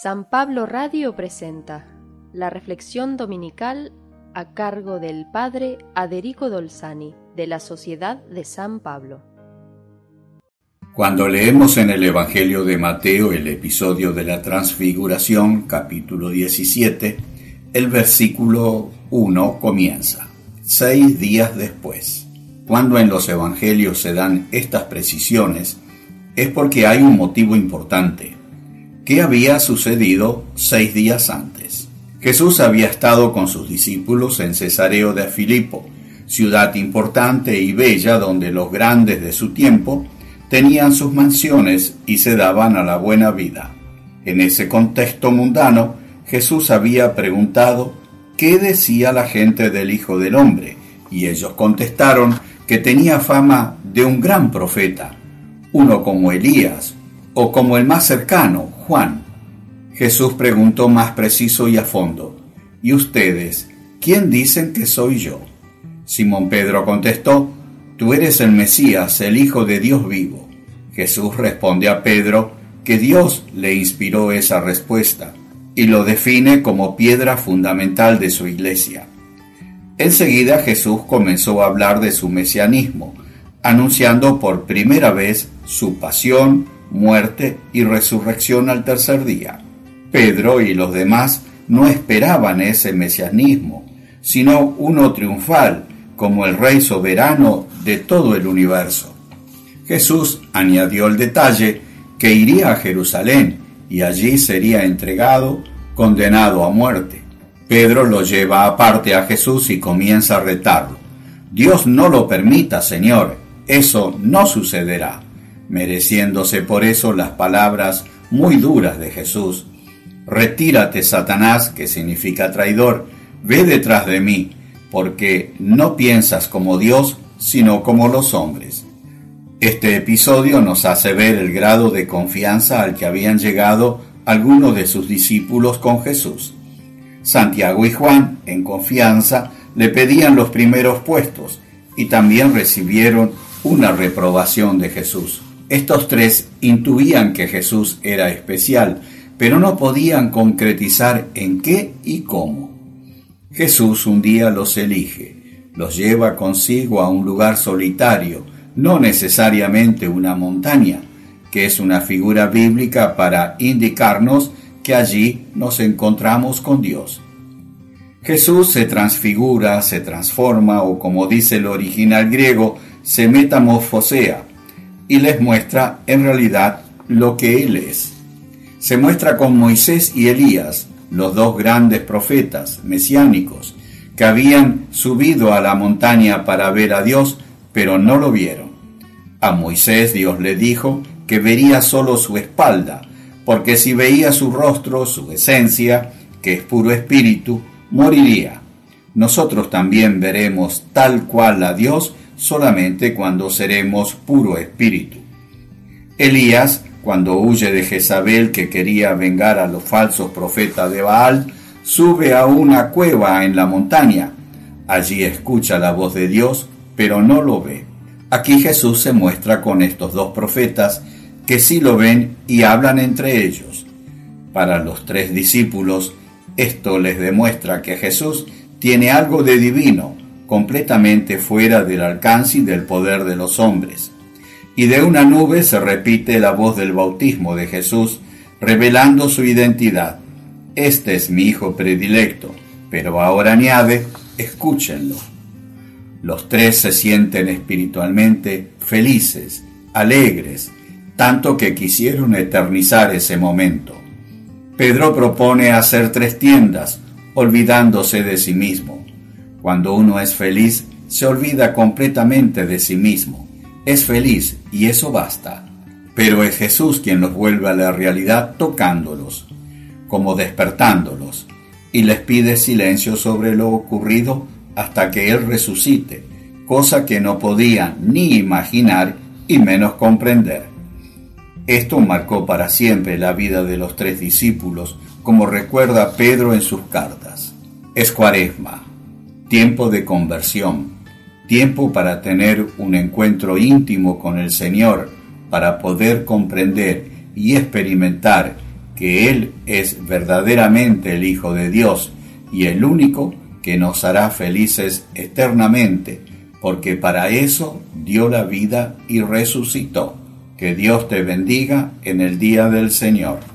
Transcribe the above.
San Pablo Radio presenta la reflexión dominical a cargo del Padre Aderico Dolzani de la Sociedad de San Pablo. Cuando leemos en el Evangelio de Mateo el episodio de la Transfiguración, capítulo 17, el versículo 1 comienza, seis días después. Cuando en los Evangelios se dan estas precisiones, es porque hay un motivo importante. ¿Qué había sucedido seis días antes? Jesús había estado con sus discípulos en Cesareo de Filipo, ciudad importante y bella donde los grandes de su tiempo tenían sus mansiones y se daban a la buena vida. En ese contexto mundano, Jesús había preguntado qué decía la gente del Hijo del Hombre, y ellos contestaron que tenía fama de un gran profeta, uno como Elías o como el más cercano, Juan. Jesús preguntó más preciso y a fondo, ¿y ustedes, quién dicen que soy yo? Simón Pedro contestó, Tú eres el Mesías, el Hijo de Dios vivo. Jesús responde a Pedro que Dios le inspiró esa respuesta y lo define como piedra fundamental de su iglesia. Enseguida Jesús comenzó a hablar de su mesianismo, anunciando por primera vez su pasión, muerte y resurrección al tercer día. Pedro y los demás no esperaban ese mesianismo, sino uno triunfal, como el Rey soberano de todo el universo. Jesús añadió el detalle que iría a Jerusalén y allí sería entregado, condenado a muerte. Pedro lo lleva aparte a Jesús y comienza a retarlo. Dios no lo permita, Señor, eso no sucederá mereciéndose por eso las palabras muy duras de Jesús. Retírate, Satanás, que significa traidor, ve detrás de mí, porque no piensas como Dios, sino como los hombres. Este episodio nos hace ver el grado de confianza al que habían llegado algunos de sus discípulos con Jesús. Santiago y Juan, en confianza, le pedían los primeros puestos y también recibieron una reprobación de Jesús. Estos tres intuían que Jesús era especial, pero no podían concretizar en qué y cómo. Jesús un día los elige, los lleva consigo a un lugar solitario, no necesariamente una montaña, que es una figura bíblica para indicarnos que allí nos encontramos con Dios. Jesús se transfigura, se transforma o como dice el original griego, se metamorfosea, y les muestra en realidad lo que Él es. Se muestra con Moisés y Elías, los dos grandes profetas mesiánicos, que habían subido a la montaña para ver a Dios, pero no lo vieron. A Moisés Dios le dijo que vería solo su espalda, porque si veía su rostro, su esencia, que es puro espíritu, moriría. Nosotros también veremos tal cual a Dios solamente cuando seremos puro espíritu. Elías, cuando huye de Jezabel que quería vengar a los falsos profetas de Baal, sube a una cueva en la montaña. Allí escucha la voz de Dios, pero no lo ve. Aquí Jesús se muestra con estos dos profetas que sí lo ven y hablan entre ellos. Para los tres discípulos, esto les demuestra que Jesús tiene algo de divino, completamente fuera del alcance y del poder de los hombres. Y de una nube se repite la voz del bautismo de Jesús, revelando su identidad. Este es mi Hijo predilecto, pero ahora añade, escúchenlo. Los tres se sienten espiritualmente felices, alegres, tanto que quisieron eternizar ese momento. Pedro propone hacer tres tiendas, olvidándose de sí mismo. Cuando uno es feliz, se olvida completamente de sí mismo. Es feliz y eso basta. Pero es Jesús quien los vuelve a la realidad tocándolos, como despertándolos, y les pide silencio sobre lo ocurrido hasta que Él resucite, cosa que no podían ni imaginar y menos comprender. Esto marcó para siempre la vida de los tres discípulos, como recuerda Pedro en sus cartas. Es cuaresma, tiempo de conversión, tiempo para tener un encuentro íntimo con el Señor, para poder comprender y experimentar que Él es verdaderamente el Hijo de Dios y el único que nos hará felices eternamente, porque para eso dio la vida y resucitó. Que Dios te bendiga en el día del Señor.